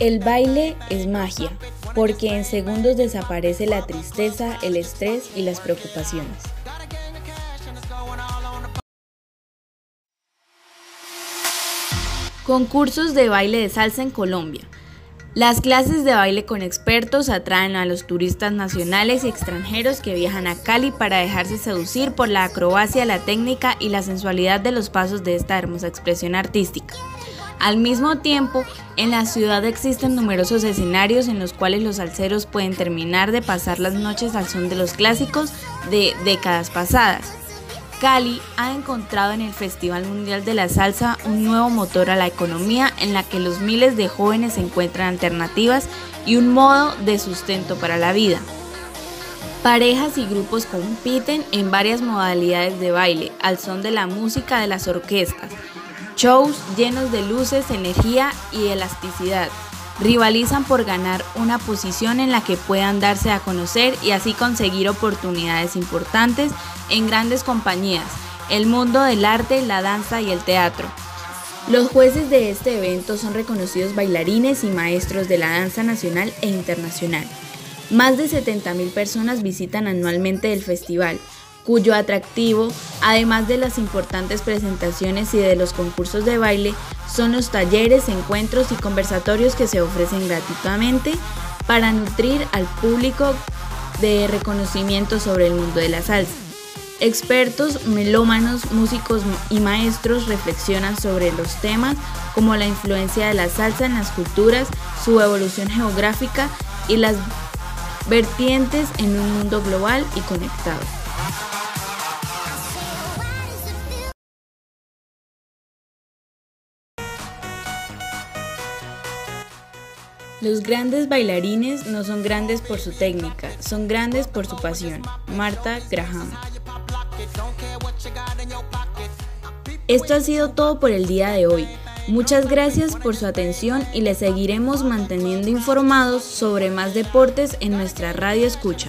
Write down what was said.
El baile es magia, porque en segundos desaparece la tristeza, el estrés y las preocupaciones. Concursos de baile de salsa en Colombia. Las clases de baile con expertos atraen a los turistas nacionales y extranjeros que viajan a Cali para dejarse seducir por la acrobacia, la técnica y la sensualidad de los pasos de esta hermosa expresión artística. Al mismo tiempo, en la ciudad existen numerosos escenarios en los cuales los salseros pueden terminar de pasar las noches al son de los clásicos de décadas pasadas. Cali ha encontrado en el Festival Mundial de la Salsa un nuevo motor a la economía en la que los miles de jóvenes encuentran alternativas y un modo de sustento para la vida. Parejas y grupos compiten en varias modalidades de baile al son de la música de las orquestas, Shows llenos de luces, energía y elasticidad. Rivalizan por ganar una posición en la que puedan darse a conocer y así conseguir oportunidades importantes en grandes compañías, el mundo del arte, la danza y el teatro. Los jueces de este evento son reconocidos bailarines y maestros de la danza nacional e internacional. Más de 70.000 personas visitan anualmente el festival, cuyo atractivo, además de las importantes presentaciones y de los concursos de baile, son los talleres, encuentros y conversatorios que se ofrecen gratuitamente para nutrir al público de reconocimiento sobre el mundo de la salsa. Expertos, melómanos, músicos y maestros reflexionan sobre los temas como la influencia de la salsa en las culturas, su evolución geográfica y las vertientes en un mundo global y conectado. Los grandes bailarines no son grandes por su técnica, son grandes por su pasión. Marta Graham. Esto ha sido todo por el día de hoy. Muchas gracias por su atención y les seguiremos manteniendo informados sobre más deportes en nuestra radio escucha.